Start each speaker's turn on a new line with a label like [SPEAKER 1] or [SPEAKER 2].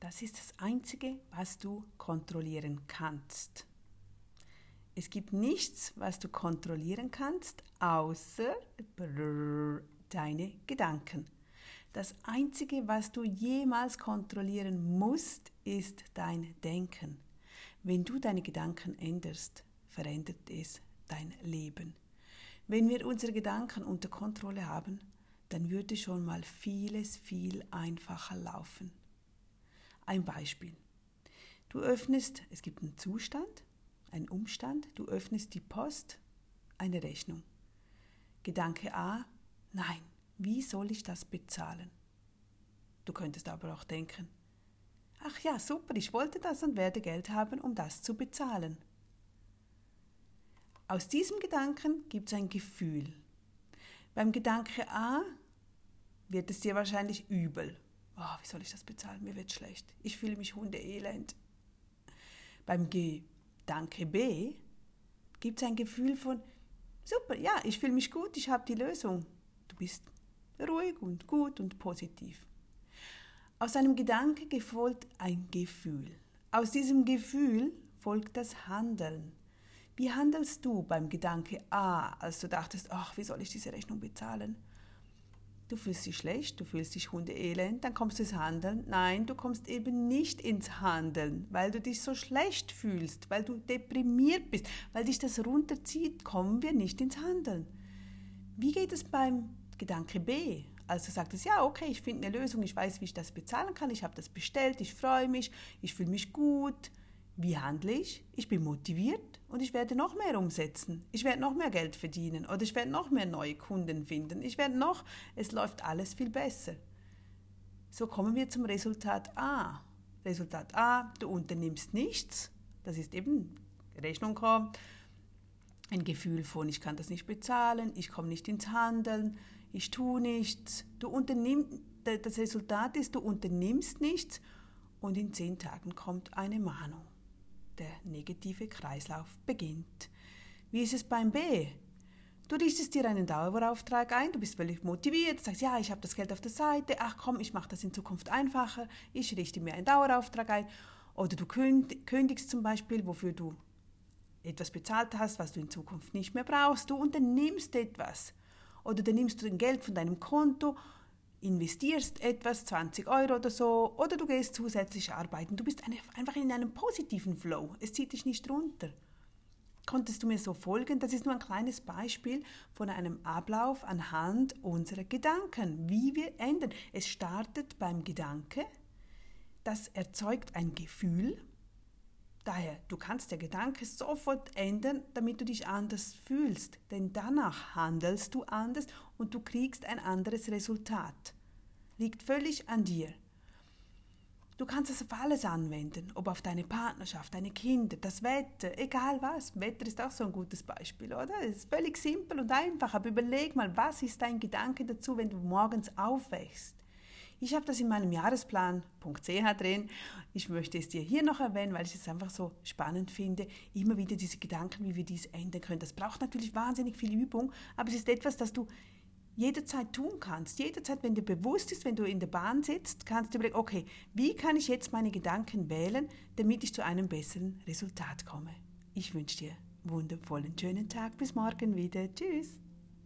[SPEAKER 1] Das ist das Einzige, was du kontrollieren kannst. Es gibt nichts, was du kontrollieren kannst, außer deine Gedanken. Das Einzige, was du jemals kontrollieren musst, ist dein Denken. Wenn du deine Gedanken änderst, verändert es dein Leben. Wenn wir unsere Gedanken unter Kontrolle haben, dann würde schon mal vieles viel einfacher laufen. Ein Beispiel. Du öffnest, es gibt einen Zustand, einen Umstand, du öffnest die Post, eine Rechnung. Gedanke A, nein, wie soll ich das bezahlen? Du könntest aber auch denken, ach ja, super, ich wollte das und werde Geld haben, um das zu bezahlen. Aus diesem Gedanken gibt es ein Gefühl. Beim Gedanke A wird es dir wahrscheinlich übel. Oh, wie soll ich das bezahlen? Mir wird schlecht. Ich fühle mich hundeelend. Beim Gedanke B gibt es ein Gefühl von, super, ja, ich fühle mich gut, ich habe die Lösung. Du bist ruhig und gut und positiv. Aus einem Gedanke folgt ein Gefühl. Aus diesem Gefühl folgt das Handeln. Wie handelst du beim Gedanke A, als du dachtest, ach, wie soll ich diese Rechnung bezahlen? Du fühlst dich schlecht, du fühlst dich hundeelend, dann kommst du ins Handeln. Nein, du kommst eben nicht ins Handeln, weil du dich so schlecht fühlst, weil du deprimiert bist, weil dich das runterzieht, kommen wir nicht ins Handeln. Wie geht es beim Gedanke B? Also sagt es, ja, okay, ich finde eine Lösung, ich weiß, wie ich das bezahlen kann, ich habe das bestellt, ich freue mich, ich fühle mich gut. Wie handle ich? Ich bin motiviert, und ich werde noch mehr umsetzen. Ich werde noch mehr Geld verdienen oder ich werde noch mehr neue Kunden finden. Ich werde noch, es läuft alles viel besser. So kommen wir zum Resultat A. Resultat A, du unternimmst nichts. Das ist eben Rechnung kommt. Ein Gefühl von, ich kann das nicht bezahlen, ich komme nicht ins Handeln, ich tue nichts. Du unternimmst, das Resultat ist, du unternimmst nichts und in zehn Tagen kommt eine Mahnung der negative Kreislauf beginnt. Wie ist es beim B? Du richtest dir einen Dauerauftrag ein, du bist völlig motiviert, sagst, ja, ich habe das Geld auf der Seite, ach komm, ich mache das in Zukunft einfacher, ich richte mir einen Dauerauftrag ein. Oder du kündigst zum Beispiel, wofür du etwas bezahlt hast, was du in Zukunft nicht mehr brauchst. Du unternimmst etwas. Oder dann nimmst du Geld von deinem Konto investierst etwas, 20 Euro oder so, oder du gehst zusätzlich arbeiten. Du bist einfach in einem positiven Flow. Es zieht dich nicht runter. Konntest du mir so folgen? Das ist nur ein kleines Beispiel von einem Ablauf anhand unserer Gedanken, wie wir ändern. Es startet beim Gedanke, das erzeugt ein Gefühl. Daher, du kannst der Gedanke sofort ändern, damit du dich anders fühlst, denn danach handelst du anders und du kriegst ein anderes Resultat. Liegt völlig an dir. Du kannst es auf alles anwenden, ob auf deine Partnerschaft, deine Kinder, das Wetter, egal was. Wetter ist auch so ein gutes Beispiel, oder? Es ist völlig simpel und einfach, aber überleg mal, was ist dein Gedanke dazu, wenn du morgens aufwächst? Ich habe das in meinem Jahresplan.ch drin. Ich möchte es dir hier noch erwähnen, weil ich es einfach so spannend finde. Immer wieder diese Gedanken, wie wir dies ändern können. Das braucht natürlich wahnsinnig viel Übung, aber es ist etwas, das du jederzeit tun kannst. Jederzeit, wenn dir bewusst ist, wenn du in der Bahn sitzt, kannst du überlegen, okay, wie kann ich jetzt meine Gedanken wählen, damit ich zu einem besseren Resultat komme. Ich wünsche dir wundervollen, schönen Tag. Bis morgen wieder. Tschüss.